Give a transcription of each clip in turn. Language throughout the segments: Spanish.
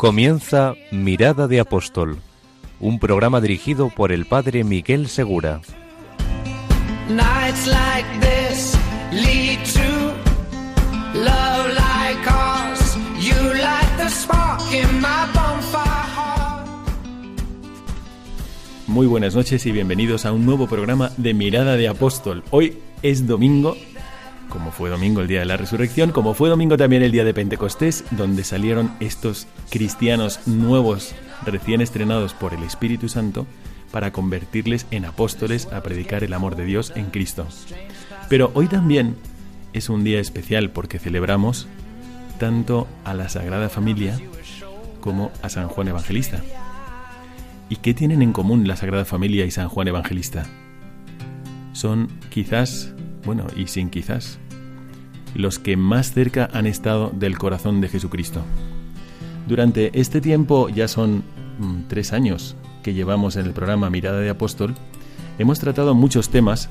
Comienza Mirada de Apóstol, un programa dirigido por el padre Miguel Segura. Muy buenas noches y bienvenidos a un nuevo programa de Mirada de Apóstol. Hoy es domingo, como fue domingo el día de la resurrección, como fue domingo también el día de Pentecostés, donde salieron estos cristianos nuevos, recién estrenados por el Espíritu Santo, para convertirles en apóstoles a predicar el amor de Dios en Cristo. Pero hoy también es un día especial porque celebramos tanto a la Sagrada Familia como a San Juan Evangelista. ¿Y qué tienen en común la Sagrada Familia y San Juan Evangelista? Son quizás, bueno, y sin quizás, los que más cerca han estado del corazón de Jesucristo. Durante este tiempo, ya son mm, tres años que llevamos en el programa Mirada de Apóstol, hemos tratado muchos temas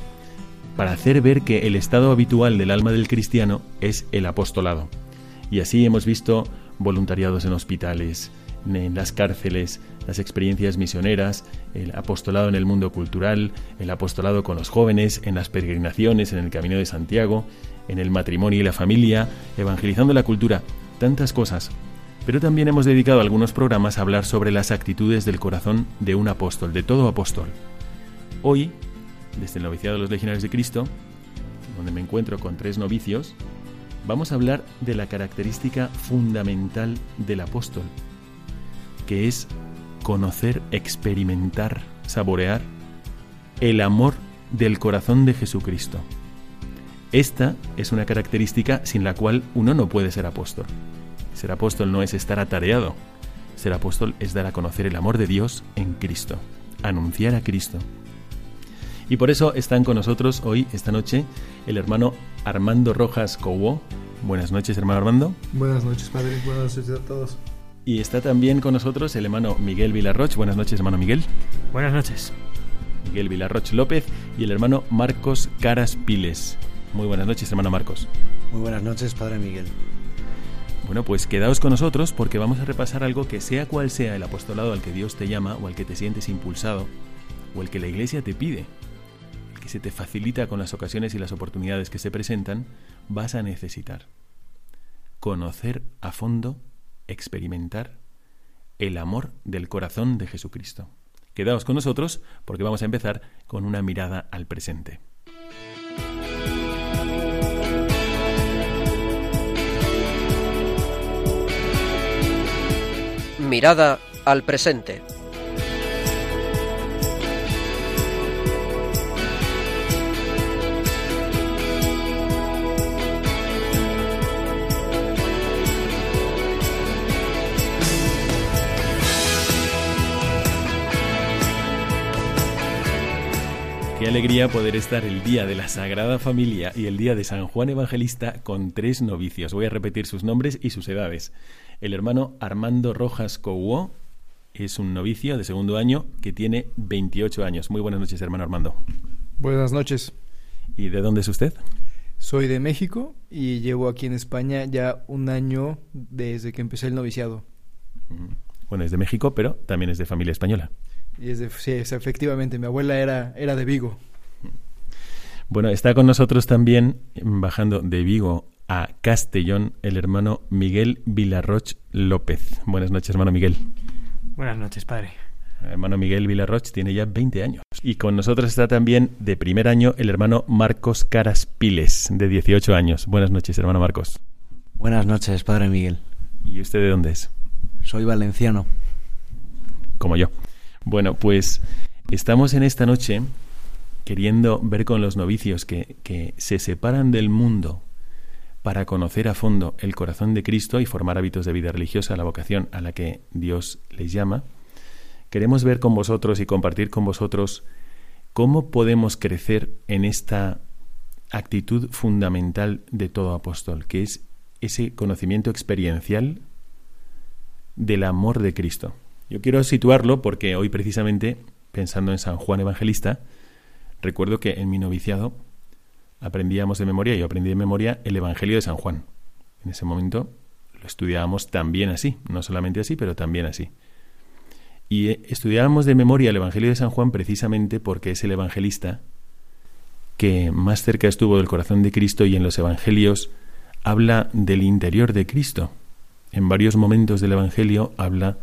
para hacer ver que el estado habitual del alma del cristiano es el apostolado. Y así hemos visto voluntariados en hospitales, en las cárceles, las experiencias misioneras, el apostolado en el mundo cultural, el apostolado con los jóvenes, en las peregrinaciones, en el Camino de Santiago, en el matrimonio y la familia, evangelizando la cultura, tantas cosas. Pero también hemos dedicado algunos programas a hablar sobre las actitudes del corazón de un apóstol, de todo apóstol. Hoy, desde el noviciado de los legionarios de Cristo, donde me encuentro con tres novicios, vamos a hablar de la característica fundamental del apóstol, que es conocer, experimentar, saborear el amor del corazón de Jesucristo. Esta es una característica sin la cual uno no puede ser apóstol. Ser apóstol no es estar atareado. Ser apóstol es dar a conocer el amor de Dios en Cristo, anunciar a Cristo. Y por eso están con nosotros hoy, esta noche, el hermano Armando Rojas Cobo. Buenas noches, hermano Armando. Buenas noches, padre. Buenas noches a todos. Y está también con nosotros el hermano Miguel Vilarroch. Buenas noches, hermano Miguel. Buenas noches. Miguel Vilarroch López y el hermano Marcos Caras Piles. Muy buenas noches, hermano Marcos. Muy buenas noches, padre Miguel. Bueno, pues quedaos con nosotros porque vamos a repasar algo que sea cual sea el apostolado al que Dios te llama o al que te sientes impulsado o el que la iglesia te pide, el que se te facilita con las ocasiones y las oportunidades que se presentan, vas a necesitar conocer a fondo, experimentar el amor del corazón de Jesucristo. Quedaos con nosotros porque vamos a empezar con una mirada al presente. Mirada al presente. Alegría poder estar el día de la Sagrada Familia y el día de San Juan Evangelista con tres novicios. Voy a repetir sus nombres y sus edades. El hermano Armando Rojas Couó es un novicio de segundo año que tiene 28 años. Muy buenas noches, hermano Armando. Buenas noches. ¿Y de dónde es usted? Soy de México y llevo aquí en España ya un año desde que empecé el noviciado. Bueno, es de México, pero también es de familia española. Y es de, sí, es efectivamente, mi abuela era, era de Vigo. Bueno, está con nosotros también, bajando de Vigo a Castellón, el hermano Miguel Vilarroch López. Buenas noches, hermano Miguel. Buenas noches, padre. Hermano Miguel Vilarroch tiene ya 20 años. Y con nosotros está también de primer año el hermano Marcos Caras Piles, de 18 años. Buenas noches, hermano Marcos. Buenas noches, padre Miguel. ¿Y usted de dónde es? Soy valenciano. Como yo. Bueno, pues estamos en esta noche queriendo ver con los novicios que, se separan del mundo para conocer a fondo el corazón de Cristo y formar hábitos de vida religiosa, la vocación a la que Dios les llama, queremos ver con vosotros y compartir con vosotros cómo podemos crecer en esta actitud fundamental de todo apóstol, que es ese conocimiento experiencial del amor de Cristo. Yo quiero situarlo porque hoy precisamente, pensando en San Juan Evangelista, recuerdo que en mi noviciado aprendíamos de memoria, yo aprendí de memoria el Evangelio de San Juan. En ese momento lo estudiábamos también así, no solamente así, pero también así. Y eh, estudiábamos de memoria el Evangelio de San Juan precisamente porque es el evangelista que más cerca estuvo del corazón de Cristo y en los Evangelios habla del interior de Cristo. En varios momentos del Evangelio habla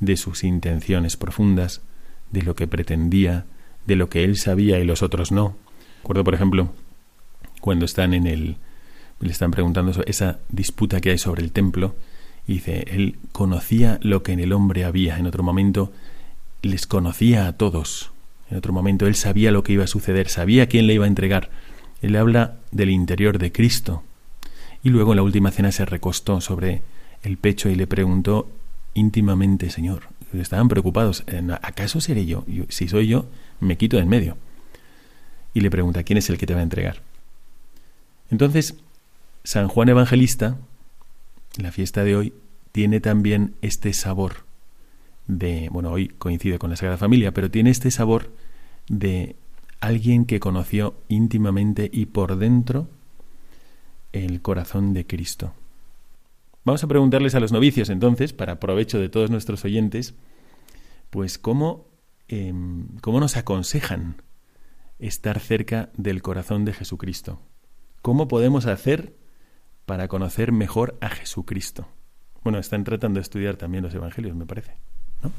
de sus intenciones profundas, de lo que pretendía, de lo que él sabía y los otros no. Recuerdo, por ejemplo, cuando están en el le están preguntando sobre esa disputa que hay sobre el templo y dice, él conocía lo que en el hombre había, en otro momento les conocía a todos, en otro momento él sabía lo que iba a suceder, sabía quién le iba a entregar. Él habla del interior de Cristo. Y luego en la última cena se recostó sobre el pecho y le preguntó íntimamente, Señor, estaban preocupados, ¿acaso seré yo? Si soy yo, me quito de en medio. Y le pregunta, ¿quién es el que te va a entregar? Entonces, San Juan Evangelista, la fiesta de hoy, tiene también este sabor de, bueno, hoy coincide con la Sagrada Familia, pero tiene este sabor de alguien que conoció íntimamente y por dentro el corazón de Cristo. Vamos a preguntarles a los novicios entonces, para provecho de todos nuestros oyentes, pues cómo, em, cómo nos aconsejan estar cerca del corazón de Jesucristo. ¿Cómo podemos hacer para conocer mejor a Jesucristo? Bueno, están tratando de estudiar también los evangelios, me parece. ¿no?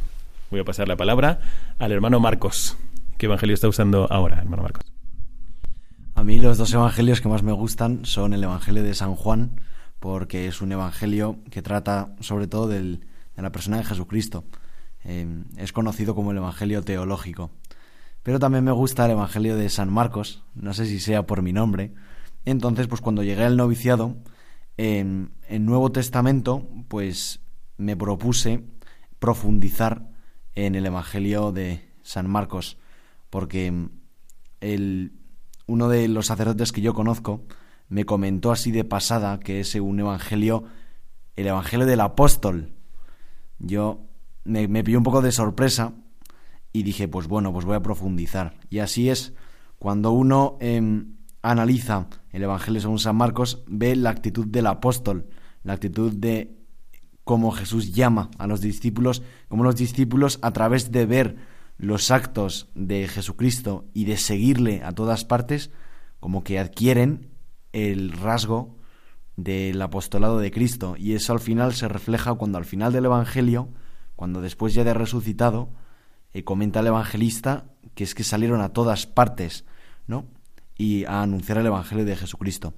Voy a pasar la palabra al hermano Marcos. ¿Qué evangelio está usando ahora, hermano Marcos? A mí los dos evangelios que más me gustan son el evangelio de San Juan, porque es un evangelio que trata sobre todo del, de la persona de Jesucristo. Eh, es conocido como el evangelio teológico. Pero también me gusta el evangelio de San Marcos, no sé si sea por mi nombre, entonces, pues cuando llegué al noviciado, en, en Nuevo Testamento, pues me propuse profundizar en el Evangelio de San Marcos, porque el, uno de los sacerdotes que yo conozco me comentó así de pasada que es un evangelio, el evangelio del apóstol. Yo me, me un poco de sorpresa y dije, pues bueno, pues voy a profundizar. Y así es, cuando uno em, analiza el Evangelio según San Marcos, ve la actitud del apóstol, la actitud de cómo Jesús llama a los discípulos, cómo los discípulos a través de ver los actos de Jesucristo y de seguirle a todas partes, como que adquieren el rasgo del apostolado de Cristo. Y eso al final se refleja cuando al final del Evangelio, cuando después ya de resucitado, eh, comenta el evangelista que es que salieron a todas partes, ¿no? y a anunciar el Evangelio de Jesucristo.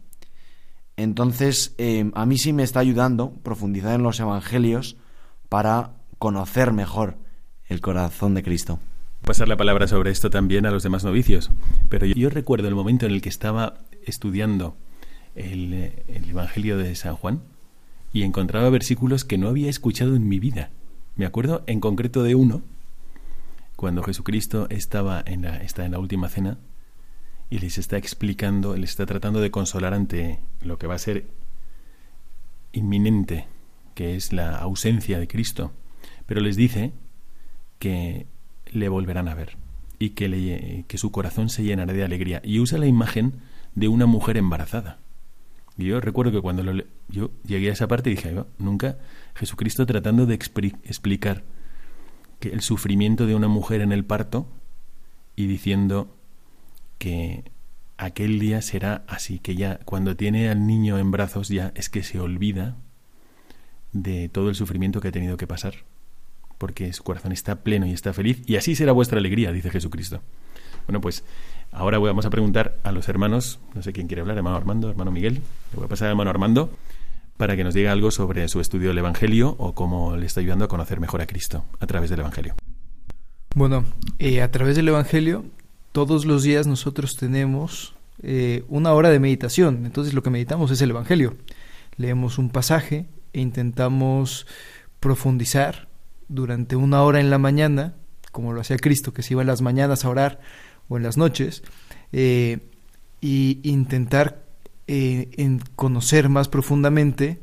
Entonces, eh, a mí sí me está ayudando profundizar en los Evangelios para conocer mejor el corazón de Cristo. Pasar la palabra sobre esto también a los demás novicios. Pero yo, recuerdo el momento en el que estaba estudiando el, el Evangelio de San Juan y encontraba versículos que no había escuchado en mi vida. Me acuerdo en concreto de uno, cuando Jesucristo estaba en la, está en la última cena y les está explicando, les está tratando de consolar ante lo que va a ser inminente, que es la ausencia de Cristo. Pero les dice que le volverán a ver y que, le, que su corazón se llenará de alegría. Y usa la imagen de una mujer embarazada. Y yo recuerdo que cuando lo, yo llegué a esa parte dije, nunca Jesucristo tratando de explicar que el sufrimiento de una mujer en el parto y diciendo que aquel día será así, que ya cuando tiene al niño en brazos ya es que se olvida de todo el sufrimiento que ha tenido que pasar, porque su corazón está pleno y está feliz, y así será vuestra alegría, dice Jesucristo. Bueno, pues ahora vamos a preguntar a los hermanos, no sé quién quiere hablar, hermano Armando, hermano Miguel, le voy a pasar a hermano Armando para que nos diga algo sobre su estudio del Evangelio o cómo le está ayudando a conocer mejor a Cristo a través del Evangelio. Bueno, eh, a través del Evangelio todos los días nosotros tenemos eh, una hora de meditación. Entonces lo que meditamos es el Evangelio. Leemos un pasaje e intentamos profundizar durante una hora en la mañana, como lo hacía Cristo, que se iba en las mañanas a orar o en las noches, eh, y intentar eh, conocer más profundamente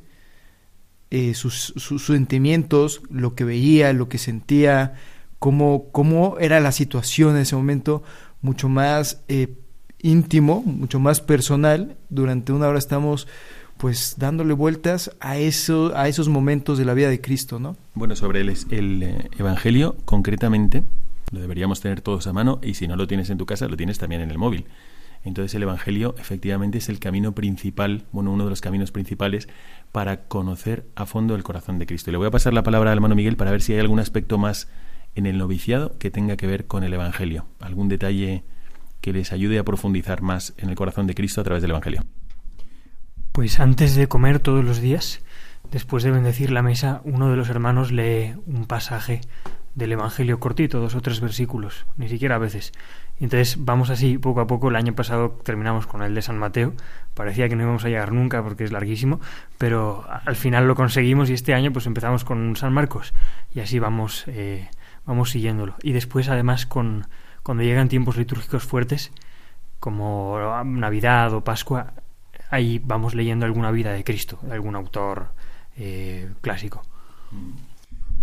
eh, sus, sentimientos, lo que veía, lo que sentía, cómo, cómo era la situación en ese momento, mucho más eh, íntimo, mucho más personal. Durante una hora estamos pues dándole vueltas a eso, a esos momentos de la vida de Cristo, ¿no? Bueno, sobre el, el Evangelio, concretamente, lo deberíamos tener todos a mano y si no lo tienes en tu casa, lo tienes también en el móvil. Entonces el Evangelio efectivamente es el camino principal, bueno, uno de los caminos principales para conocer a fondo el corazón de Cristo. Y le voy a pasar la palabra al hermano Miguel para ver si hay algún aspecto más en el noviciado que tenga que ver con el Evangelio, algún detalle que les ayude a profundizar más en el corazón de Cristo a través del Evangelio. Pues antes de comer todos los días, después de bendecir la mesa, uno de los hermanos lee un pasaje del Evangelio cortito, dos o tres versículos, ni siquiera a veces. Entonces vamos así poco a poco. El año pasado terminamos con el de San Mateo. Parecía que no íbamos a llegar nunca porque es larguísimo, pero al final lo conseguimos y este año pues empezamos con San Marcos y así vamos eh, vamos siguiéndolo. Y después además con cuando llegan tiempos litúrgicos fuertes como Navidad o Pascua, ahí vamos leyendo alguna vida de Cristo, de algún autor eh, clásico.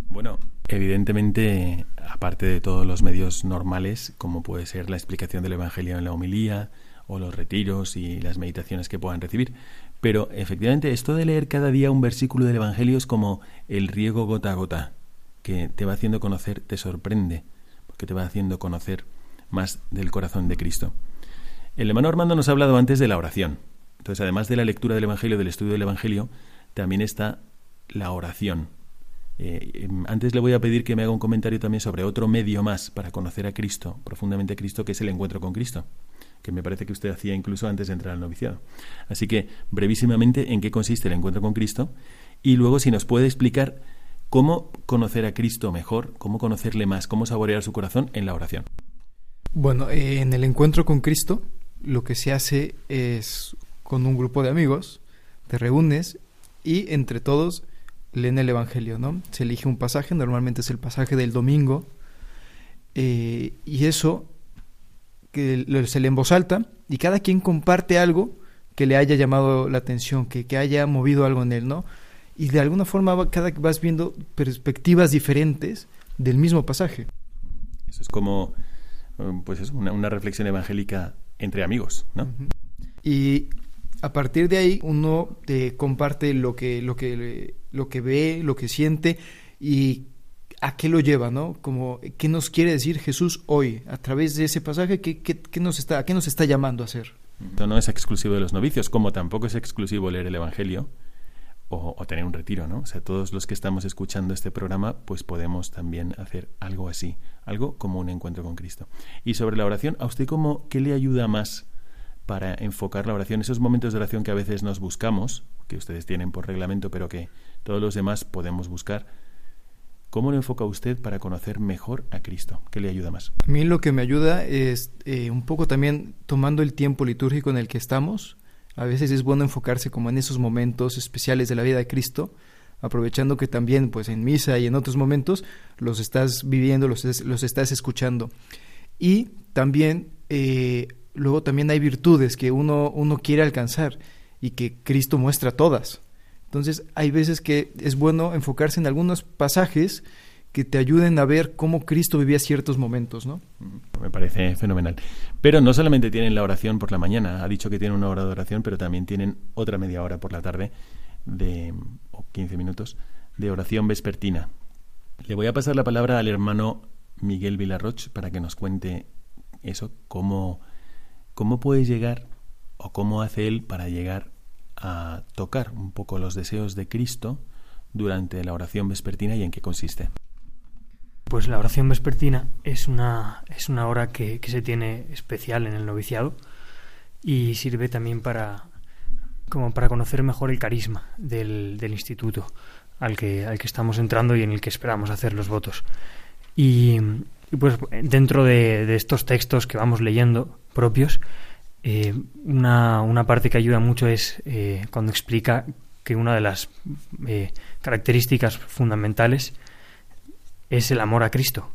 Bueno, evidentemente, aparte de todos los medios normales, como puede ser la explicación del Evangelio en la homilía, o los retiros y las meditaciones que puedan recibir. Pero efectivamente, esto de leer cada día un versículo del Evangelio es como el riego gota a gota, que te va haciendo conocer, te sorprende, porque te va haciendo conocer más del corazón de Cristo. El hermano Armando nos ha hablado antes de la oración. Entonces, además de la lectura del Evangelio, del estudio del Evangelio, también está la oración, eh, em, antes le voy a pedir que me haga un comentario también sobre otro medio más para conocer a Cristo, profundamente a Cristo, que es el encuentro con Cristo, que me parece que usted hacía incluso antes de entrar al noviciado. Así que, brevísimamente, ¿en qué consiste el encuentro con Cristo? Y luego, si nos puede explicar cómo conocer a Cristo mejor, cómo conocerle más, cómo saborear su corazón en la oración. Bueno, eh, en el encuentro con Cristo, lo que se hace es con un grupo de amigos, te reúnes y entre todos leen el Evangelio, ¿no? Se elige un pasaje, normalmente es el pasaje del domingo, eh, y eso que se lee en voz alta, y cada quien comparte algo que le haya llamado la atención, que, que haya movido algo en él, ¿no? Y de alguna forma cada vas viendo perspectivas diferentes del mismo pasaje. Eso es como, pues es una, una reflexión evangélica entre amigos, ¿no? Y a partir de ahí uno te comparte lo que, lo que, lo que ve, lo que siente y a qué lo lleva, ¿no? Como qué nos quiere decir Jesús hoy a través de ese pasaje, qué, qué, nos está, a qué nos está llamando a hacer. No es exclusivo de los novicios, como tampoco es exclusivo leer el Evangelio o, o, tener un retiro, ¿no? O sea, todos los que estamos escuchando este programa, pues podemos también hacer algo así, algo como un encuentro con Cristo. Y sobre la oración, ¿a usted cómo, qué le ayuda más para enfocar la oración, esos momentos de oración que a veces nos buscamos, que ustedes tienen por reglamento, pero que todos los demás podemos buscar. ¿Cómo lo enfoca usted para conocer mejor a Cristo? ¿Qué le ayuda más? A mí lo que me ayuda es eh, un poco también tomando el tiempo litúrgico en el que estamos. A veces es bueno enfocarse como en esos momentos especiales de la vida de Cristo, aprovechando que también pues en misa y en otros momentos los estás viviendo, los, los estás escuchando. Y también eh, luego también hay virtudes que uno, uno quiere alcanzar y que Cristo muestra todas. Entonces hay veces que es bueno enfocarse en algunos pasajes que te ayuden a ver cómo Cristo vivía ciertos momentos, ¿no? Me parece fenomenal. Pero no solamente tienen la oración por la mañana, ha dicho que tienen una hora de oración, pero también tienen otra media hora por la tarde de o 15 minutos de oración vespertina. Le voy a pasar la palabra al hermano Miguel Villarroch para que nos cuente eso, cómo ¿Cómo puedes llegar o cómo hace él para llegar a tocar un poco los deseos de Cristo durante la oración vespertina y en qué consiste? Pues la oración vespertina es una, es una hora que, que se tiene especial en el noviciado y sirve también para, como para conocer mejor el carisma del, del instituto al que, al que estamos entrando y en el que esperamos hacer los votos. Y, y pues dentro de, de, estos textos que vamos leyendo propios, Eh, una, una, parte que ayuda mucho es eh, cuando explica que una de las eh, características fundamentales es el amor a Cristo,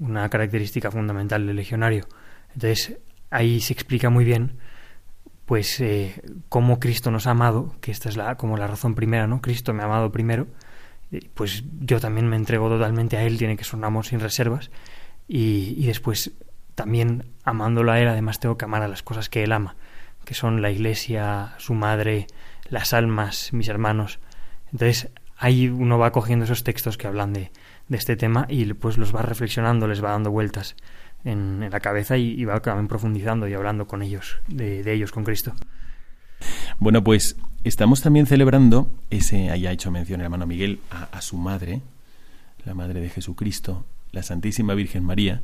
una característica fundamental del legionario. Entonces ahí se explica muy bien pues cómo Cristo nos ha amado, que esta es la, como la razón primera, ¿no? Cristo me ha amado primero, pues yo también me entrego totalmente a Él, tiene que ser un amor sin reservas, y, después también amándolo a Él, además tengo que amar a las cosas que Él ama, que son la iglesia, su madre, las almas, mis hermanos. Entonces ahí uno va cogiendo esos textos que hablan de, de este tema y pues los va reflexionando, les va dando vueltas en, la cabeza y, va también profundizando y hablando con ellos, de, ellos, con Cristo. Bueno, pues estamos también celebrando ese, haya hecho mención el hermano Miguel, a su madre, la madre de Jesucristo, la Santísima Virgen María,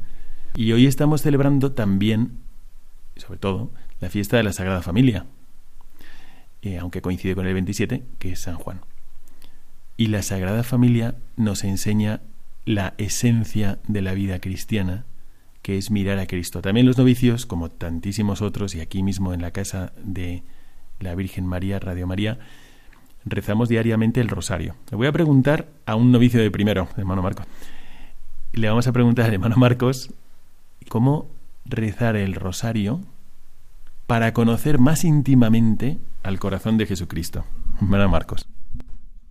y hoy estamos celebrando también, sobre todo, la fiesta de la Sagrada Familia, eh, aunque coincide con el 27, que es San Juan. Y la Sagrada Familia nos enseña la esencia de la vida cristiana, que es mirar a Cristo. También los novicios, como tantísimos otros, y aquí mismo en la casa de la Virgen María, Radio María, rezamos diariamente el rosario. Le voy a preguntar a un novicio de primero, hermano Marcos. Le vamos a preguntar al hermano Marcos cómo rezar el rosario para conocer más íntimamente al corazón de Jesucristo. Hermano Marcos.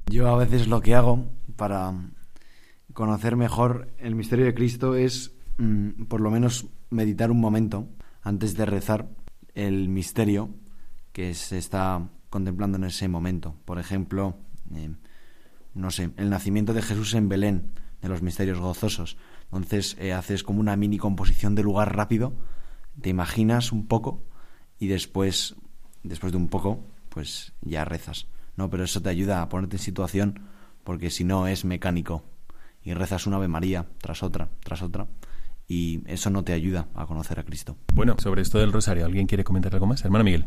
Yo a veces lo que hago para conocer mejor el misterio de Cristo es mm, por lo menos meditar un momento antes de rezar el misterio que se está contemplando en ese momento. Por ejemplo, eh, no sé, el nacimiento de Jesús en Belén, de los misterios gozosos. Entonces eh, haces como una mini composición de lugar rápido, te imaginas un poco y después, después de un poco, pues ya rezas. No, pero eso te ayuda a ponerte en situación porque si no es mecánico y rezas una Ave María tras otra, tras otra y eso no te ayuda a conocer a Cristo. Bueno, sobre esto del rosario, ¿alguien quiere comentar algo más? Hermano Miguel.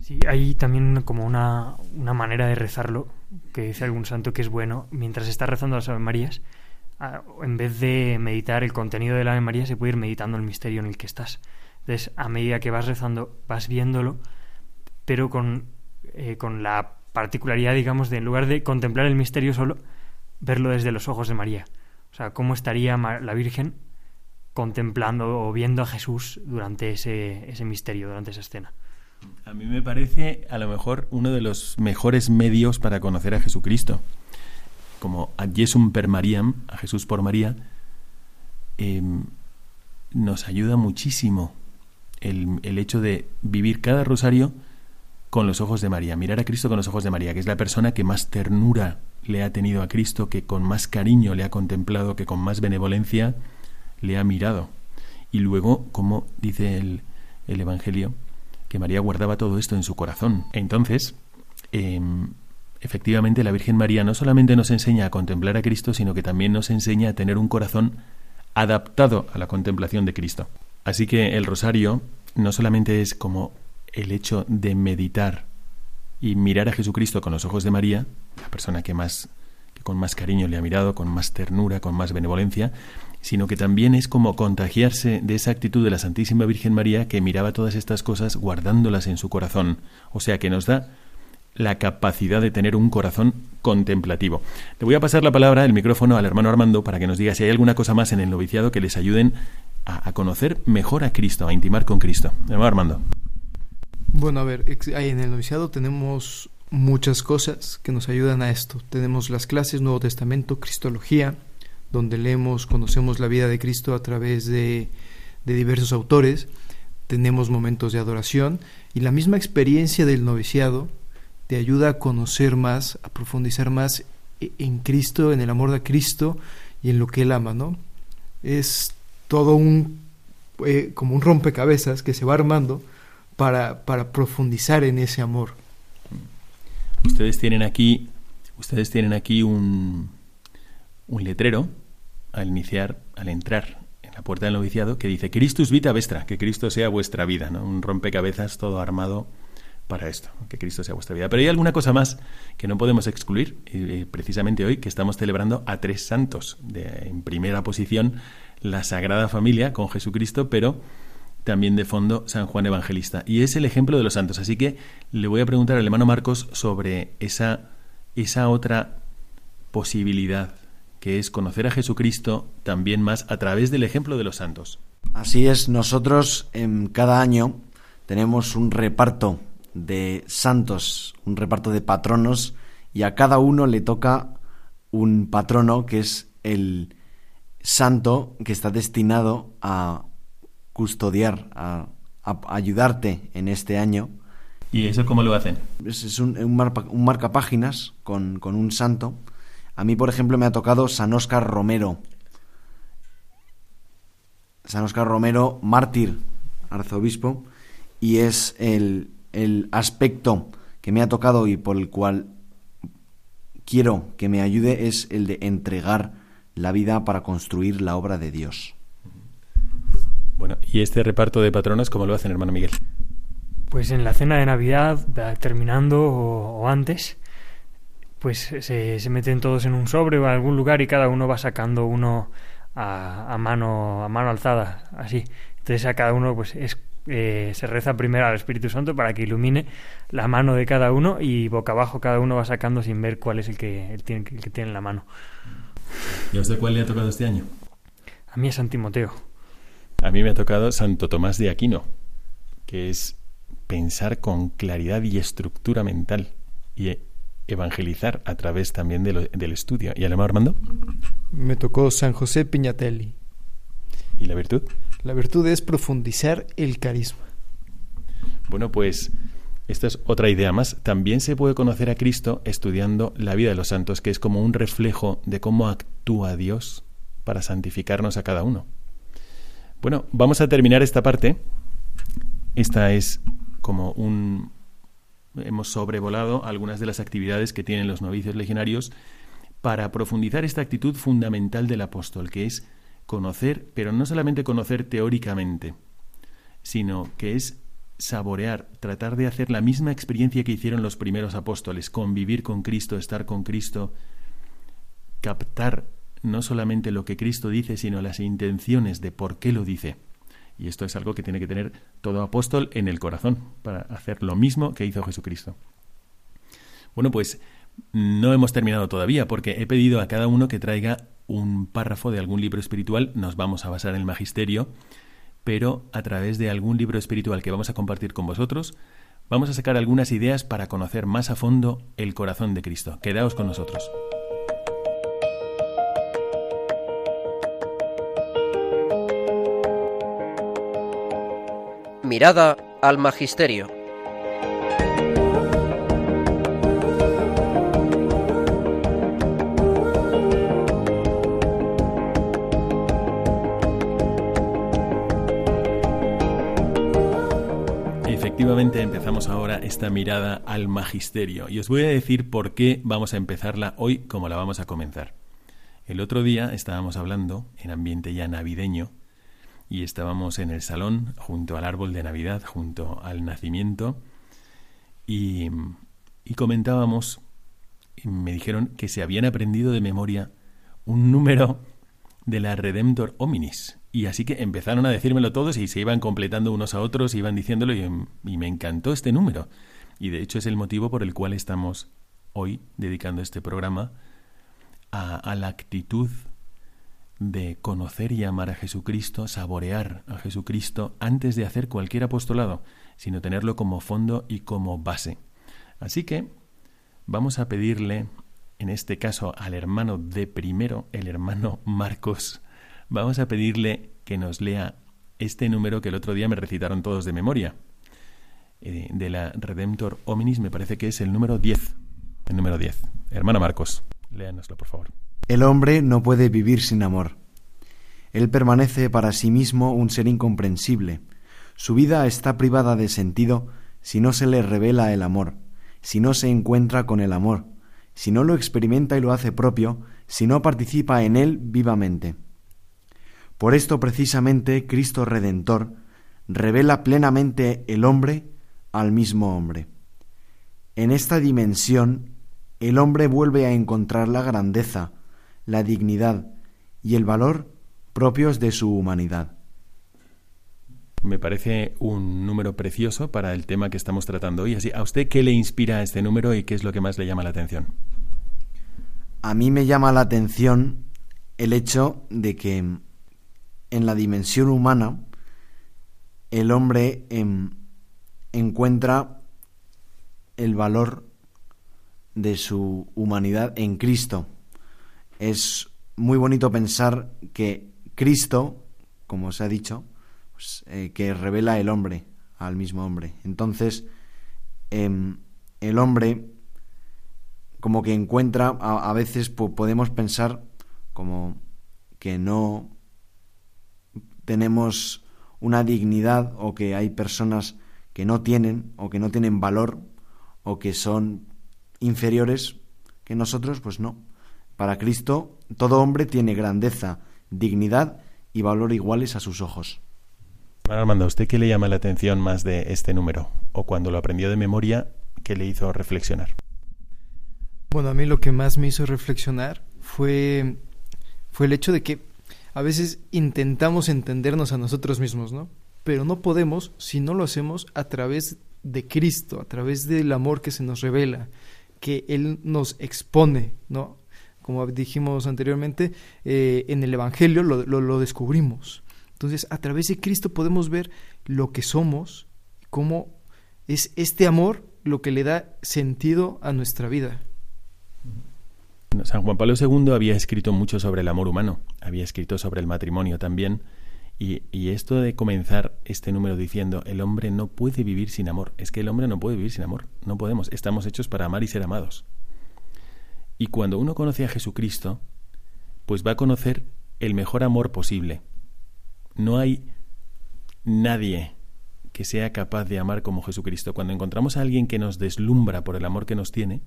Sí, hay también como una, una manera de rezarlo, que dice algún santo que es bueno, mientras estás rezando las Ave Marías, en vez de meditar el contenido de la Ave María, se puede ir meditando el misterio en el que estás. Entonces, a medida que vas rezando, vas viéndolo, pero con, eh, con la particularidad, digamos, de en lugar de contemplar el misterio solo, verlo desde los ojos de María. O sea, cómo estaría la Virgen contemplando o viendo a Jesús durante ese, ese misterio, durante esa escena. A mí me parece a lo mejor uno de los mejores medios para conocer a Jesucristo como Ad Jesum per Mariam, a Jesús por María, em, nos ayuda muchísimo el, el, hecho de vivir cada rosario con los ojos de María, mirar a Cristo con los ojos de María, que es la persona que más ternura le ha tenido a Cristo, que con más cariño le ha contemplado, que con más benevolencia le ha mirado. Y luego, como dice el, el Evangelio, que María guardaba todo esto en su corazón. Entonces, eh, efectivamente la Virgen María no solamente nos enseña a contemplar a Cristo, sino que también nos enseña a tener un corazón adaptado a la contemplación de Cristo. Así que el rosario no solamente es como el hecho de meditar y mirar a Jesucristo con los ojos de María, la persona que más con más cariño le ha mirado, con más ternura, con más benevolencia, sino que también es como contagiarse de esa actitud de la Santísima Virgen María que miraba todas estas cosas guardándolas en su corazón, o sea que nos da la capacidad de tener un corazón contemplativo. Le voy a pasar la palabra, el micrófono al hermano Armando para que nos diga si hay alguna cosa más en el noviciado que les ayuden a, conocer mejor a Cristo, a intimar con Cristo. Hermano Armando. Bueno, a ver, en el noviciado tenemos muchas cosas que nos ayudan a esto. Tenemos las clases Nuevo Testamento, Cristología, donde leemos, conocemos la vida de Cristo a través de, de diversos autores. Tenemos momentos de adoración y la misma experiencia del noviciado te ayuda a conocer más, a profundizar más e-, en Cristo, en el amor de Cristo y en lo que Él ama, ¿no? Es todo un, eh, como un rompecabezas que se va armando para, para profundizar en ese amor. Ustedes tienen aquí, ustedes tienen aquí un, un letrero al iniciar, al entrar en la puerta del noviciado que dice Christus vita vestra, que Cristo sea vuestra vida. Un rompecabezas todo armado para esto, que Cristo sea vuestra vida. Pero hay alguna cosa más que no podemos excluir, y precisamente hoy que estamos celebrando a tres santos, de, en primera posición la Sagrada Familia con Jesucristo, pero también de fondo San Juan Evangelista. Y es el ejemplo de los santos. Así que le voy a preguntar al hermano Marcos sobre esa, esa otra posibilidad, que es conocer a Jesucristo también más a través del ejemplo de los santos. Así es, nosotros en cada año tenemos un reparto de santos, un reparto de patronos, y a cada uno le toca un patrono que es el santo que está destinado a custodiar, a, ayudarte en este año. ¿Y eso cómo lo hacen? Es, un, un, un marcapáginas con, con un santo. A mí, por ejemplo, me ha tocado San Óscar Romero. San Óscar Romero, mártir, arzobispo, y es el, el aspecto que me ha tocado y por el cual quiero que me ayude es el de entregar la vida para construir la obra de Dios. Bueno, ¿y este reparto de patronos cómo lo hacen, hermano Miguel? Pues en la cena de Navidad, terminando o, antes, pues se, se, meten todos en un sobre o en algún lugar y cada uno va sacando uno a, mano a mano alzada, así. Entonces a cada uno pues es, eh, se reza primero al Espíritu Santo para que ilumine la mano de cada uno y boca abajo cada uno va sacando sin ver cuál es el que, el, tiene, el que tiene en la mano. ¿Y a usted cuál le ha tocado este año? A mí es San Timoteo. A mí me ha tocado Santo Tomás de Aquino, que es pensar con claridad y estructura mental y evangelizar a través también del estudio. ¿Y Alemán Armando? Me tocó San José Piñatelli. ¿Y la virtud? La virtud es profundizar el carisma. Bueno, pues esta es otra idea más. También se puede conocer a Cristo estudiando la vida de los santos, que es como un reflejo de cómo actúa Dios para santificarnos a cada uno. Bueno, vamos a terminar esta parte. Esta es como un... Hemos sobrevolado algunas de las actividades que tienen los novicios legionarios para profundizar esta actitud fundamental del apóstol, que es conocer, pero no solamente conocer teóricamente, sino que es saborear, tratar de hacer la misma experiencia que hicieron los primeros apóstoles, convivir con Cristo, estar con Cristo, captar no solamente lo que Cristo dice, sino las intenciones de por qué lo dice. Y esto es algo que tiene que tener todo apóstol en el corazón, para hacer lo mismo que hizo Jesucristo. Bueno, pues no hemos terminado todavía, porque he pedido a cada uno que traiga un párrafo de algún libro espiritual, nos vamos a basar en el magisterio, pero a través de algún libro espiritual que vamos a compartir con vosotros, vamos a sacar algunas ideas para conocer más a fondo el corazón de Cristo. Quedaos con nosotros. Mirada al Magisterio. Efectivamente empezamos ahora esta mirada al magisterio y os voy a decir por qué vamos a empezarla hoy como la vamos a comenzar. El otro día estábamos hablando en ambiente ya navideño y estábamos en el salón junto al árbol de Navidad, junto al nacimiento, y, y comentábamos, y me dijeron que se habían aprendido de memoria un número de la Redemptor Hominis. Y así que empezaron a decírmelo todos y se iban completando unos a otros, iban diciéndolo y, y me encantó este número. Y de hecho es el motivo por el cual estamos hoy dedicando este programa a la actitud de conocer y amar a Jesucristo, saborear a Jesucristo antes de hacer cualquier apostolado, sino tenerlo como fondo y como base. Así que vamos a pedirle, en este caso al hermano de primero, el hermano Marcos, vamos a pedirle que nos lea este número que el otro día me recitaron todos de memoria, eh, de la Redemptor Hominis, me parece que es el número 10. El número 10. Hermano Marcos, léanoslo, por favor. El hombre no puede vivir sin amor. Él permanece para sí mismo un ser incomprensible. Su vida está privada de sentido si no se le revela el amor, si no se encuentra con el amor, si no lo experimenta y lo hace propio, si no participa en él vivamente. Por esto precisamente Cristo Redentor revela plenamente el hombre al mismo hombre. En esta dimensión, el hombre vuelve a encontrar la grandeza, la dignidad y el valor propios de su humanidad. Me parece un número precioso para el tema que estamos tratando hoy. Así, ¿a usted qué le inspira este número y qué es lo que más le llama la atención? A mí me llama la atención el hecho de que en la dimensión humana el hombre em, encuentra el valor de su humanidad en Cristo. Es muy bonito pensar que Cristo, como se ha dicho, pues, eh, que revela el hombre al mismo hombre. Entonces, em, el hombre como que encuentra, a, veces podemos pensar como que no tenemos una dignidad o que hay personas que no tienen o que no tienen valor o que son inferiores que nosotros, pues no. Para Cristo todo hombre tiene grandeza, dignidad y valor iguales a sus ojos. Armando, ¿a usted qué le llama la atención más de este número? ¿O cuando lo aprendió de memoria, qué le hizo reflexionar? Bueno, a mí lo que más me hizo reflexionar fue, fue el hecho de que a veces intentamos entendernos a nosotros mismos, ¿no? Pero no podemos si no lo hacemos a través de Cristo, a través del amor que se nos revela, que Él nos expone, ¿no? Como dijimos anteriormente, eh, en el Evangelio lo, descubrimos. Entonces, a través de Cristo podemos ver lo que somos, cómo es este amor lo que le da sentido a nuestra vida. San Juan Pablo II había escrito mucho sobre el amor humano, había escrito sobre el matrimonio también, y, y, esto de comenzar este número diciendo el hombre no puede vivir sin amor, es que el hombre no puede vivir sin amor, no podemos, estamos hechos para amar y ser amados. Y cuando uno conoce a Jesucristo, pues va a conocer el mejor amor posible, no hay nadie que sea capaz de amar como Jesucristo. Cuando encontramos a alguien que nos deslumbra por el amor que nos tiene,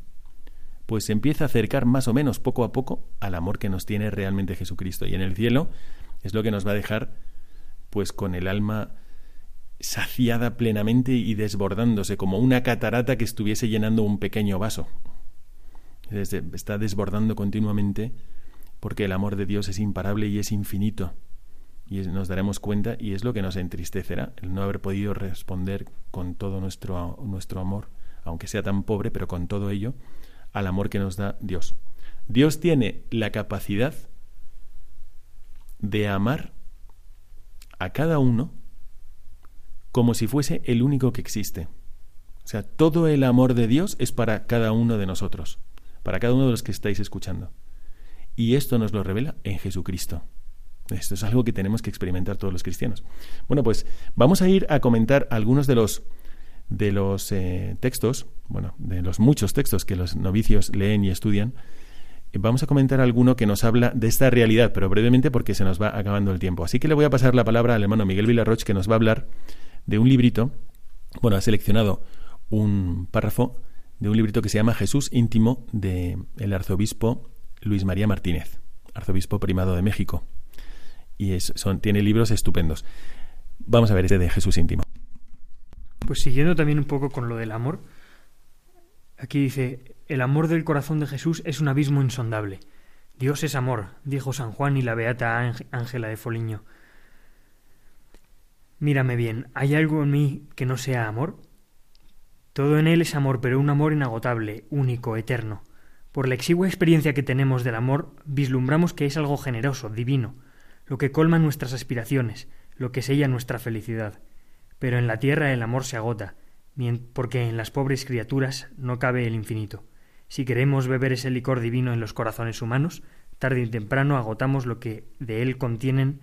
pues se empieza a acercar más o menos poco a poco al amor que nos tiene realmente Jesucristo. Y en el cielo es lo que nos va a dejar pues con el alma saciada plenamente y desbordándose, como una catarata que estuviese llenando un pequeño vaso. Está desbordando continuamente porque el amor de Dios es imparable y es infinito y nos daremos cuenta y es lo que nos entristecerá el no haber podido responder con todo nuestro, nuestro amor, aunque sea tan pobre, pero con todo ello, al amor que nos da Dios. Dios tiene la capacidad de amar a cada uno como si fuese el único que existe. O sea, todo el amor de Dios es para cada uno de nosotros, para cada uno de los que estáis escuchando. Y esto nos lo revela en Jesucristo. Esto es algo que tenemos que experimentar todos los cristianos. Bueno, pues vamos a ir a comentar algunos de los de los eh, textos, bueno, de los muchos textos que los novicios leen y estudian. Vamos a comentar alguno que nos habla de esta realidad, pero brevemente porque se nos va acabando el tiempo. Así que le voy a pasar la palabra al hermano Miguel Villarroch, que nos va a hablar de un librito. Bueno, ha seleccionado un párrafo de un librito que se llama Jesús íntimo de el arzobispo Luis María Martínez, arzobispo primado de México y son, tiene libros estupendos. Vamos a ver este de Jesús íntimo. Pues siguiendo también un poco con lo del amor, aquí dice, el amor del corazón de Jesús es un abismo insondable. Dios es amor, dijo San Juan y la beata Ángela de Foliño. Mírame bien, ¿hay algo en mí que no sea amor? Todo en él es amor, pero un amor inagotable, único, eterno. Por la exigua experiencia que tenemos del amor, vislumbramos que es algo generoso, divino, lo que colma nuestras aspiraciones, lo que sella nuestra felicidad. Pero en la tierra el amor se agota, porque en las pobres criaturas no cabe el infinito. Si queremos beber ese licor divino en los corazones humanos, tarde y temprano agotamos lo que de él contienen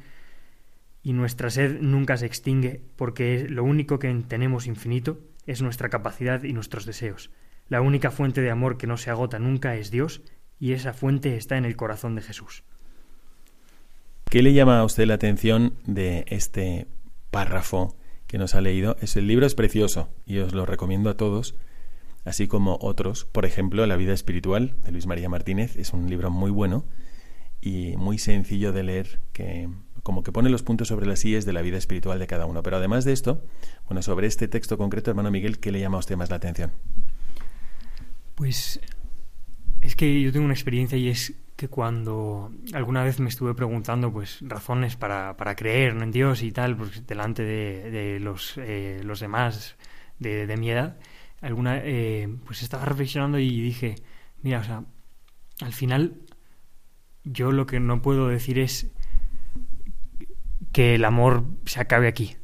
y nuestra sed nunca se extingue porque lo único que tenemos infinito es nuestra capacidad y nuestros deseos. La única fuente de amor que no se agota nunca es Dios y esa fuente está en el corazón de Jesús. ¿Qué le llama a usted la atención de este párrafo que nos ha leído? Es el libro es precioso y os lo recomiendo a todos, así como otros. Por ejemplo, La vida espiritual de Luis María Martínez es un libro muy bueno y muy sencillo de leer que como que pone los puntos sobre las sillas de la vida espiritual de cada uno. Pero además de esto, bueno, sobre este texto concreto, hermano Miguel, ¿qué le llama a usted más la atención? Pues es que yo tengo una experiencia y es que cuando alguna vez me estuve preguntando pues razones para, para creer en Dios y tal, pues delante de, los, eh, los demás de, de, mi edad, alguna eh, pues estaba reflexionando y dije, mira, o sea, al final yo lo que no puedo decir es que el amor se acabe aquí.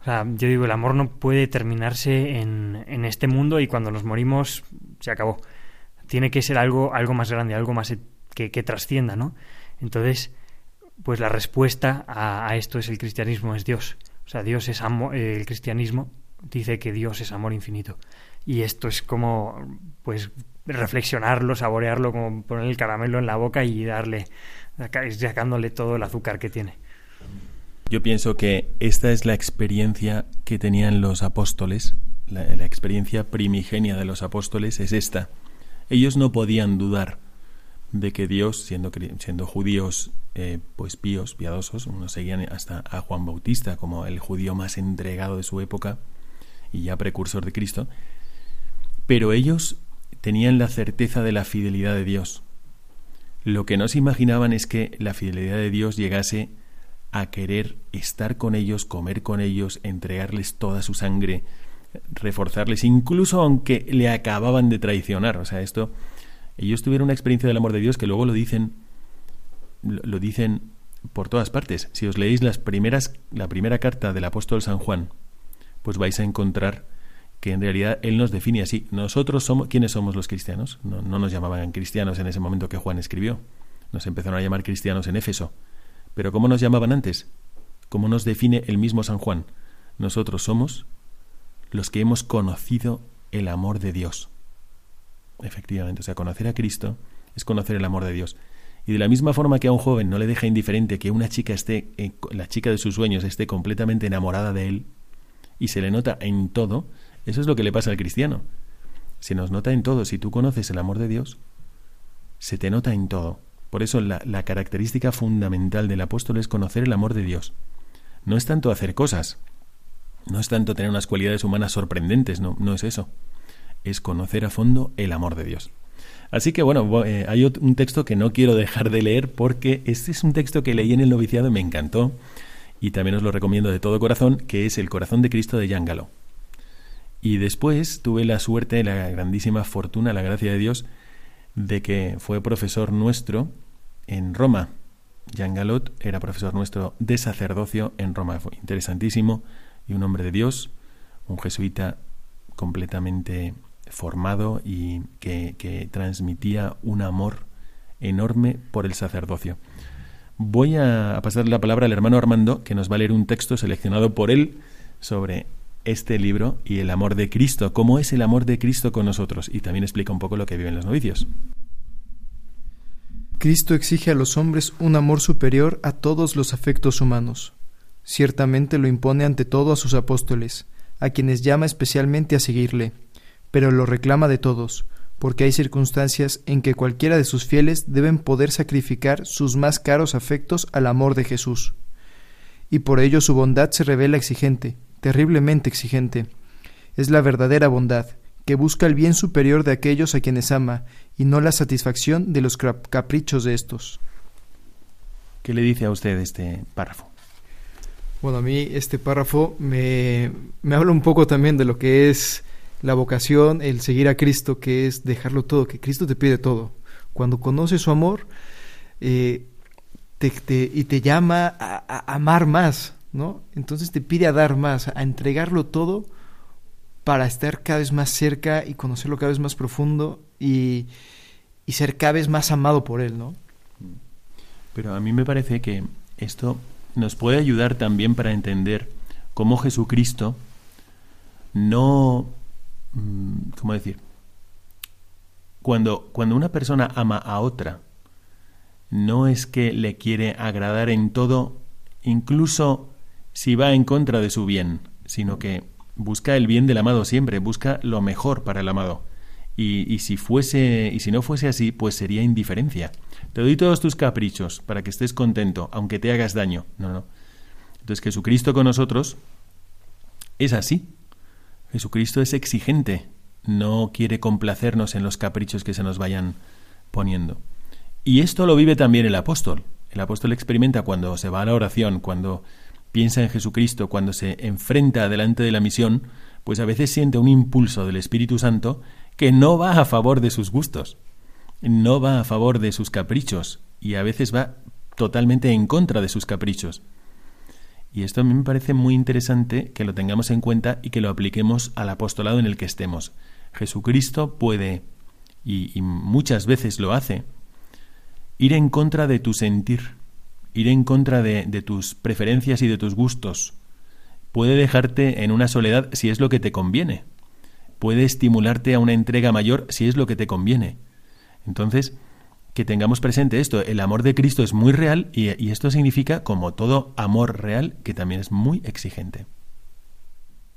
O sea, yo digo, el amor no puede terminarse en, en este mundo y cuando nos morimos se acabó. Tiene que ser algo, algo más grande, algo más que, que trascienda, ¿no? Entonces, pues la respuesta a, esto es el cristianismo, es Dios. O sea, Dios es amor, el cristianismo dice que Dios es amor infinito. Y esto es como, pues, reflexionarlo, saborearlo, como poner el caramelo en la boca y darle, sacándole todo el azúcar que tiene. Yo pienso que esta es la experiencia que tenían los apóstoles, la, experiencia primigenia de los apóstoles es esta. Ellos no podían dudar de que Dios, siendo, siendo judíos eh, pues píos, piadosos, unos seguían hasta a Juan Bautista como el judío más entregado de su época y ya precursor de Cristo, pero ellos tenían la certeza de la fidelidad de Dios. Lo que no se imaginaban es que la fidelidad de Dios llegase a querer estar con ellos, comer con ellos, entregarles toda su sangre, reforzarles, incluso aunque le acababan de traicionar. O sea, esto ellos tuvieron una experiencia del amor de Dios que luego lo dicen, lo dicen por todas partes. Si os leéis las primeras, la primera carta del apóstol San Juan, pues vais a encontrar que en realidad él nos define así. Nosotros somos, ¿quiénes somos los cristianos? No, no nos llamaban cristianos en ese momento que Juan escribió. Nos empezaron a llamar cristianos en Éfeso. Pero ¿cómo nos llamaban antes? ¿Cómo nos define el mismo San Juan? Nosotros somos los que hemos conocido el amor de Dios. Efectivamente, o sea, conocer a Cristo es conocer el amor de Dios. Y de la misma forma que a un joven no le deja indiferente que una chica esté, eh, la chica de sus sueños esté completamente enamorada de él y se le nota en todo, eso es lo que le pasa al cristiano. Se nos nota en todo. Si tú conoces el amor de Dios, se te nota en todo. Por eso la, característica fundamental del apóstol es conocer el amor de Dios. No es tanto hacer cosas, no es tanto tener unas cualidades humanas sorprendentes, no, no es eso es conocer a fondo el amor de Dios. Así que bueno, eh, hay un texto que no quiero dejar de leer porque este es un texto que leí en el noviciado y me encantó y también os lo recomiendo de todo corazón, que es El corazón de Cristo de Jean. Y después tuve la suerte, la grandísima fortuna, la gracia de Dios, de que fue profesor nuestro en Roma. Jean Galot era profesor nuestro de sacerdocio en Roma. Fue interesantísimo y un hombre de Dios, un jesuita completamente formado y que, que transmitía un amor enorme por el sacerdocio. Voy a pasar la palabra al hermano Armando, que nos va a leer un texto seleccionado por él sobre este libro y el amor de Cristo, cómo es el amor de Cristo con nosotros, y también explica un poco lo que viven los novicios. Cristo exige a los hombres un amor superior a todos los afectos humanos. Ciertamente lo impone ante todo a sus apóstoles, a quienes llama especialmente a seguirle pero lo reclama de todos, porque hay circunstancias en que cualquiera de sus fieles deben poder sacrificar sus más caros afectos al amor de Jesús. Y por ello su bondad se revela exigente, terriblemente exigente. Es la verdadera bondad, que busca el bien superior de aquellos a quienes ama, y no la satisfacción de los caprichos de estos. ¿Qué le dice a usted este párrafo? Bueno, a mí este párrafo me, me habla un poco también de lo que es la vocación, el seguir a Cristo, que es dejarlo todo, que Cristo te pide todo. Cuando conoces su amor eh, te, te, y te llama a, a, amar más, ¿no? Entonces te pide a dar más, a entregarlo todo para estar cada vez más cerca y conocerlo cada vez más profundo y, y ser cada vez más amado por Él, ¿no? Pero a mí me parece que esto nos puede ayudar también para entender cómo Jesucristo no Mm, ¿cómo decir? Cuando, cuando una persona ama a otra, no es que le quiere agradar en todo, incluso si va en contra de su bien, sino que busca el bien del amado siempre, busca lo mejor para el amado. Y, y, si fuese, y si no fuese así, pues sería indiferencia. Te doy todos tus caprichos para que estés contento, aunque te hagas daño. No, no. Entonces Jesucristo con nosotros es así. Jesucristo es exigente, no quiere complacernos en los caprichos que se nos vayan poniendo. Y esto lo vive también el apóstol. El apóstol experimenta cuando se va a la oración, cuando piensa en Jesucristo, cuando se enfrenta delante de la misión, pues a veces siente un impulso del Espíritu Santo que no va a favor de sus gustos, no va a favor de sus caprichos y a veces va totalmente en contra de sus caprichos. Y esto a mí me parece muy interesante que lo tengamos en cuenta y que lo apliquemos al apostolado en el que estemos. Jesucristo puede, y, muchas veces lo hace, ir en contra de tu sentir, ir en contra de, tus preferencias y de tus gustos. Puede dejarte en una soledad si es lo que te conviene. Puede estimularte a una entrega mayor si es lo que te conviene. Entonces, que tengamos presente esto, el amor de Cristo es muy real y, esto significa, como todo amor real, que también es muy exigente.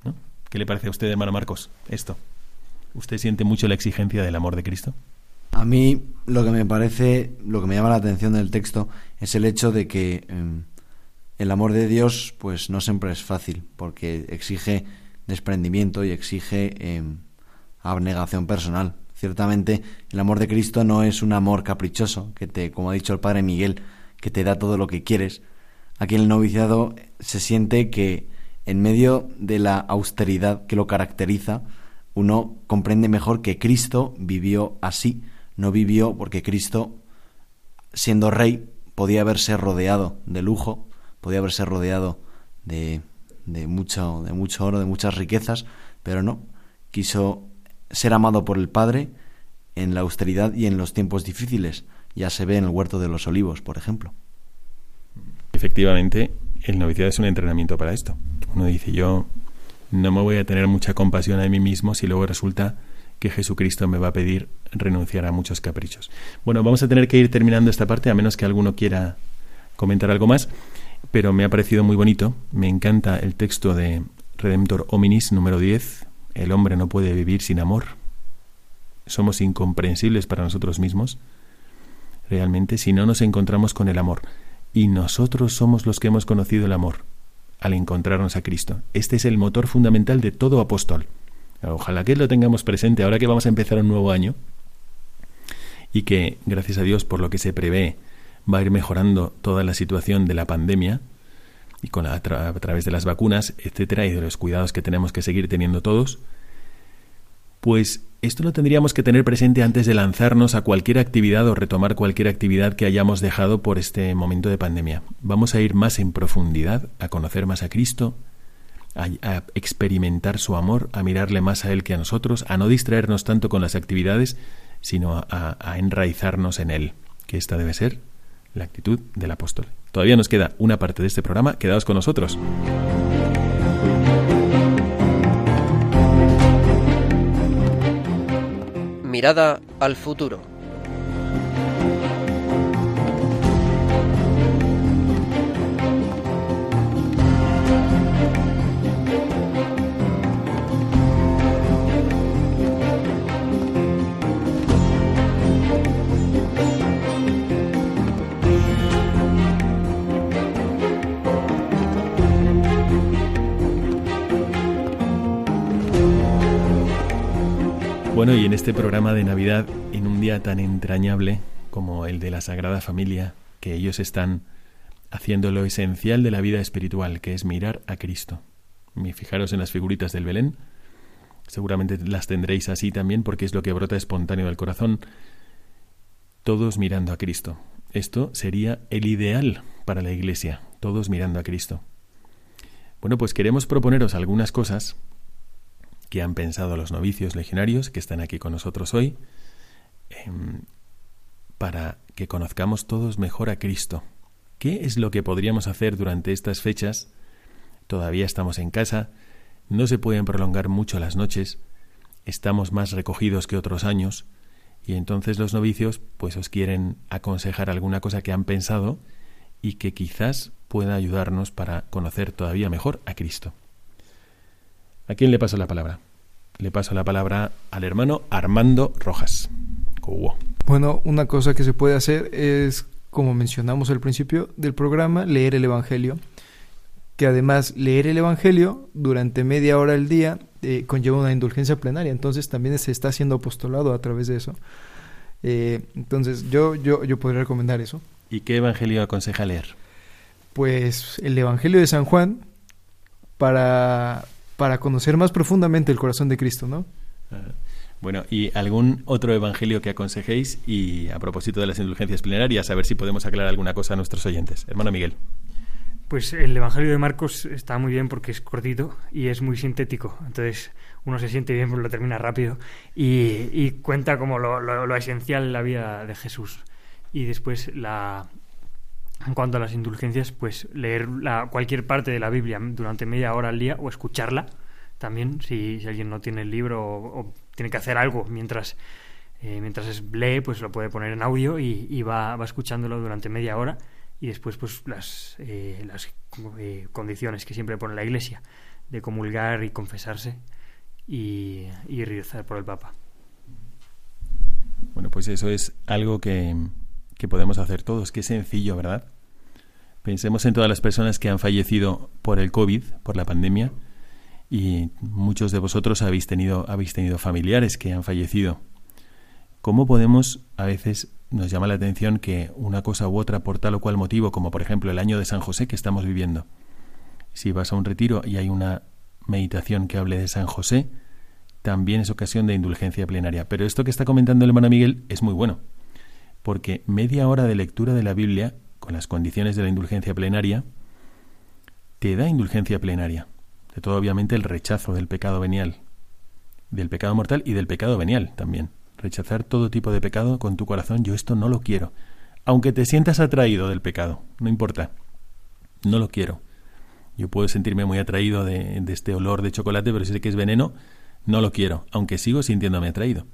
¿No? ¿Qué le parece a usted, hermano Marcos, esto? ¿Usted siente mucho la exigencia del amor de Cristo? A mí lo que me parece, lo que me llama la atención del texto es el hecho de que em, el amor de Dios pues no siempre es fácil, porque exige desprendimiento y exige em, abnegación personal. Ciertamente el amor de Cristo no es un amor caprichoso, que te, como ha dicho el padre Miguel, que te da todo lo que quieres. Aquí en el noviciado se siente que en medio de la austeridad que lo caracteriza, uno comprende mejor que Cristo vivió así, no vivió porque Cristo, siendo rey, podía haberse rodeado de lujo, podía haberse rodeado de, de, mucho, de mucho oro, de muchas riquezas, pero no, quiso ser amado por el Padre en la austeridad y en los tiempos difíciles. Ya se ve en el huerto de los olivos, por ejemplo. Efectivamente, el noviciado es un entrenamiento para esto. Uno dice, yo no me voy a tener mucha compasión a mí mismo si luego resulta que Jesucristo me va a pedir renunciar a muchos caprichos. Bueno, vamos a tener que ir terminando esta parte, a menos que alguno quiera comentar algo más, pero me ha parecido muy bonito. Me encanta el texto de Redemptor Hominis número 10, el hombre no puede vivir sin amor. Somos incomprensibles para nosotros mismos, realmente, si no nos encontramos con el amor. Y nosotros somos los que hemos conocido el amor al encontrarnos a Cristo. Este es el motor fundamental de todo apóstol. Ojalá que lo tengamos presente ahora que vamos a empezar un nuevo año y que, gracias a Dios, por lo que se prevé, va a ir mejorando toda la situación de la pandemia, y con a, través de las vacunas, etcétera, y de los cuidados que tenemos que seguir teniendo todos, pues esto lo tendríamos que tener presente antes de lanzarnos a cualquier actividad o retomar cualquier actividad que hayamos dejado por este momento de pandemia. Vamos a ir más en profundidad, a conocer más a Cristo, a, experimentar su amor, a mirarle más a Él que a nosotros, a no distraernos tanto con las actividades, sino a enraizarnos en Él, que esta debe ser la actitud del apóstol. Todavía nos queda una parte de este programa, quedaos con nosotros. Mirada al futuro. Bueno, y en este programa de Navidad, en un día tan entrañable como el de la Sagrada Familia, que ellos están haciendo lo esencial de la vida espiritual, que es mirar a Cristo. Y fijaros en las figuritas del Belén, seguramente las tendréis así también porque es lo que brota espontáneo del corazón, todos mirando a Cristo. Esto sería el ideal para la Iglesia, todos mirando a Cristo. Bueno, pues queremos proponeros algunas cosas que han pensado los novicios legionarios que están aquí con nosotros hoy, em, para que conozcamos todos mejor a Cristo. ¿Qué es lo que podríamos hacer durante estas fechas? Todavía estamos en casa, no se pueden prolongar mucho las noches, estamos más recogidos que otros años, y entonces los novicios pues os quieren aconsejar alguna cosa que han pensado y que quizás pueda ayudarnos para conocer todavía mejor a Cristo. ¿A quién le paso la palabra? Le paso la palabra al hermano Armando Rojas. Bueno, una cosa que se puede hacer es, como mencionamos al principio del programa, leer el Evangelio. Que además leer el Evangelio durante media hora al día eh, conlleva una indulgencia plenaria. Entonces también se está haciendo apostolado a través de eso. Eh, entonces, yo, yo, yo podría recomendar eso. ¿Y qué evangelio aconseja leer? Pues el Evangelio de San Juan para, para conocer más profundamente el corazón de Cristo, ¿no? Bueno, ¿y algún otro evangelio que aconsejéis? Y a propósito de las indulgencias plenarias, a ver si podemos aclarar alguna cosa a nuestros oyentes. Hermano Miguel. Pues el Evangelio de Marcos está muy bien porque es cortito y es muy sintético. Entonces uno se siente bien porque lo termina rápido y, cuenta como lo, lo, esencial en la vida de Jesús. Y después la, en cuanto a las indulgencias, pues leer la, cualquier parte de la Biblia durante media hora al día o escucharla también, si, alguien no tiene el libro o, tiene que hacer algo mientras, eh, mientras lee, pues lo puede poner en audio y, va, va, escuchándolo durante media hora y después pues las, eh, las eh, condiciones que siempre pone la Iglesia de comulgar y confesarse y, y rezar por el Papa. Bueno, pues eso es algo que, que podemos hacer todos. Qué sencillo, ¿verdad? Pensemos en todas las personas que han fallecido por el COVID, por la pandemia, y muchos de vosotros habéis tenido, habéis tenido familiares que han fallecido. ¿Cómo podemos, a veces nos llama la atención que una cosa u otra por tal o cual motivo, como por ejemplo el año de San José que estamos viviendo, si vas a un retiro y hay una meditación que hable de San José, también es ocasión de indulgencia plenaria. Pero esto que está comentando el hermano Miguel es muy bueno porque media hora de lectura de la Biblia, con las condiciones de la indulgencia plenaria, te da indulgencia plenaria. De todo, obviamente, el rechazo del pecado venial, del pecado mortal y del pecado venial también. Rechazar todo tipo de pecado con tu corazón, yo esto no lo quiero. Aunque te sientas atraído del pecado, no importa. No lo quiero. Yo puedo sentirme muy atraído de, de este olor de chocolate, pero si sé que es veneno, no lo quiero, aunque sigo sintiéndome atraído.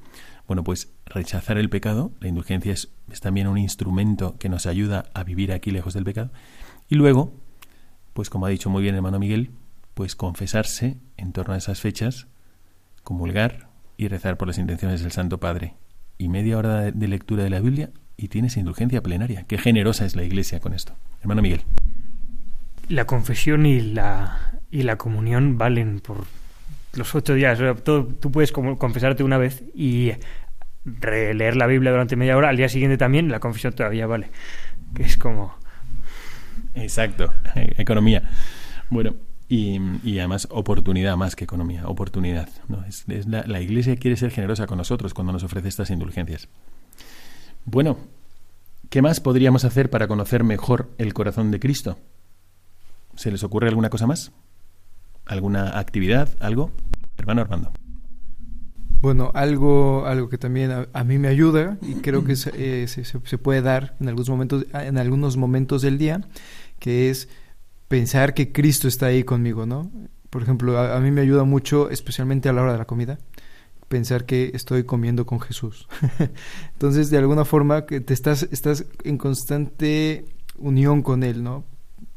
Bueno, pues rechazar el pecado, la indulgencia es, también un instrumento que nos ayuda a vivir aquí lejos del pecado. Y luego, pues como ha dicho muy bien hermano Miguel, pues confesarse en torno a esas fechas, comulgar y rezar por las intenciones del Santo Padre. Y media hora de lectura de la Biblia y tienes indulgencia plenaria. Qué generosa es la Iglesia con esto. Hermano Miguel. La confesión y la, y la comunión valen por los ocho días. tú puedes como confesarte una vez y releer la Biblia durante media hora. Al día siguiente también la confesión todavía vale. Que es como... Exacto, e-, economía. Bueno, y, además oportunidad más que economía, oportunidad. ¿no? Es, la, la, Iglesia quiere ser generosa con nosotros cuando nos ofrece estas indulgencias. Bueno, ¿qué más podríamos hacer para conocer mejor el corazón de Cristo? ¿Se les ocurre alguna cosa más? ¿Alguna actividad? ¿Algo? Hermano Armando. Bueno, algo, algo que también a, mí me ayuda y creo que eh, se, se, puede dar en algunos momentos, en algunos momentos del día, que es pensar que Cristo está ahí conmigo, ¿no? Por ejemplo, a, mí me ayuda mucho, especialmente a la hora de la comida, pensar que estoy comiendo con Jesús. Entonces, de alguna forma, que te estás, estás en constante unión con Él, ¿no?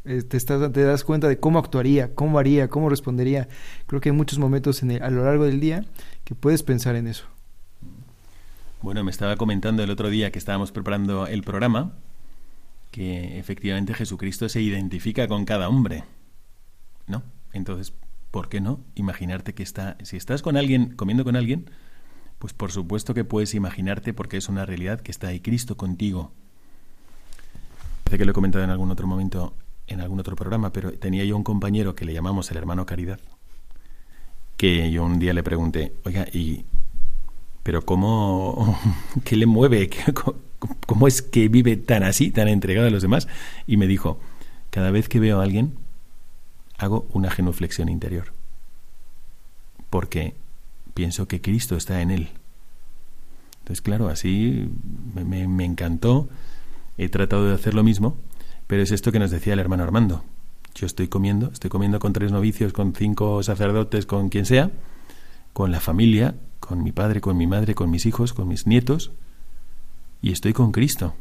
Eh, te, estás, te das cuenta de cómo actuaría, cómo haría, cómo respondería. Creo que hay muchos momentos en a lo largo del día que puedes pensar en eso. Bueno, me estaba comentando el otro día que estábamos preparando el programa que efectivamente Jesucristo se identifica con cada hombre. ¿No? Entonces, ¿por qué no imaginarte que está si estás con alguien comiendo con alguien, pues por supuesto que puedes imaginarte porque es una realidad que está ahí Cristo contigo. Parece que lo he comentado en algún otro momento en algún otro programa, pero tenía yo un compañero que le llamamos el hermano Caridad, que yo un día le pregunté, oiga, ¿y pero cómo, qué le mueve? ¿Cómo es que vive tan así, tan entregado a los demás? Y me dijo, cada vez que veo a alguien, hago una genuflexión interior, porque pienso que Cristo está en él. Entonces, claro, así me, me encantó, he tratado de hacer lo mismo, pero es esto que nos decía el hermano Armando. Yo estoy comiendo, estoy comiendo con tres novicios, con cinco sacerdotes, con quien sea, con la familia, con mi padre, con mi madre, con mis hijos, con mis nietos, y estoy con Cristo,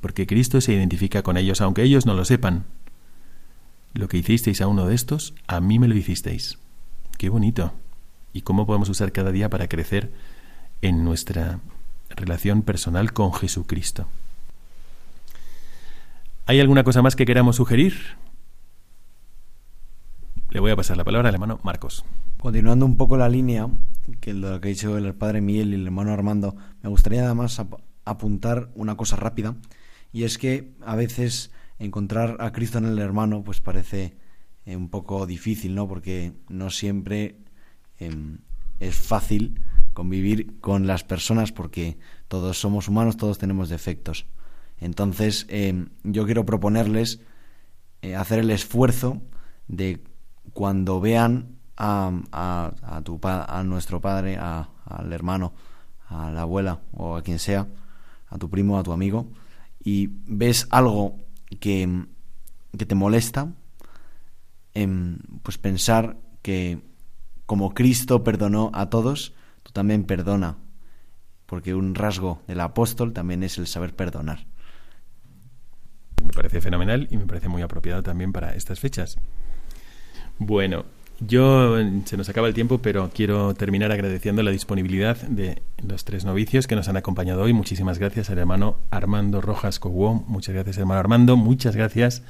porque Cristo se identifica con ellos, aunque ellos no lo sepan. Lo que hicisteis a uno de estos, a mí me lo hicisteis. Qué bonito. ¿Y cómo podemos usar cada día para crecer en nuestra relación personal con Jesucristo? ¿Hay alguna cosa más que queramos sugerir? Le voy a pasar la palabra al hermano Marcos. Continuando un poco la línea, que lo que ha dicho el padre Miguel y el hermano Armando, me gustaría además apuntar una cosa rápida, y es que a veces encontrar a Cristo en el hermano pues parece eh, un poco difícil, ¿no? Porque no siempre em, es fácil convivir con las personas porque todos somos humanos, todos tenemos defectos. Entonces, em, yo quiero proponerles eh, hacer el esfuerzo de cuando vean a, a, tu, a nuestro padre, al hermano, a la abuela o a quien sea, a tu primo, a tu amigo, y ves algo que, que te molesta, em, pues pensar que como Cristo perdonó a todos, tú también perdona, porque un rasgo del apóstol también es el saber perdonar. Me parece fenomenal y me parece muy apropiado también para estas fechas. Bueno, yo se nos acaba el tiempo, pero quiero terminar agradeciendo la disponibilidad de los tres novicios que nos han acompañado hoy. Muchísimas gracias al hermano Armando Rojas Coguó. Muchas gracias, hermano Armando. Muchas gracias,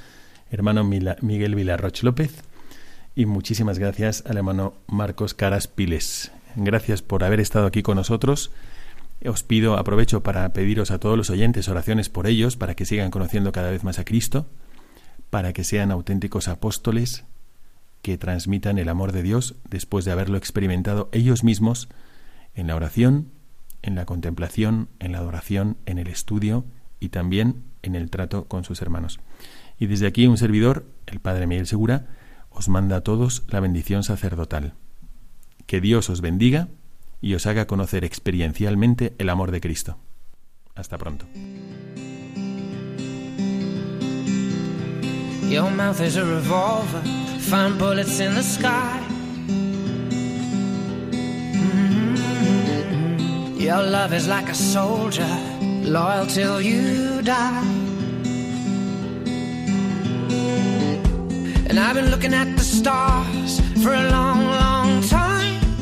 hermano Miguel Vilarroch López. Y muchísimas gracias al hermano Marcos Caras Piles. Gracias por haber estado aquí con nosotros. Os pido, aprovecho para pediros a todos los oyentes oraciones por ellos, para que sigan conociendo cada vez más a Cristo, para que sean auténticos apóstoles que transmitan el amor de Dios después de haberlo experimentado ellos mismos en la oración, en la contemplación, en la adoración, en el estudio y también en el trato con sus hermanos. Y desde aquí un servidor, el Padre Miguel Segura, os manda a todos la bendición sacerdotal. Que Dios os bendiga y os haga conocer experiencialmente el amor de Cristo. Hasta pronto. Your mouth is a revolver, find bullets in the sky. Mm-hmm. Your love is like a soldier, loyal till you die. And I've been looking at the stars for a long, long.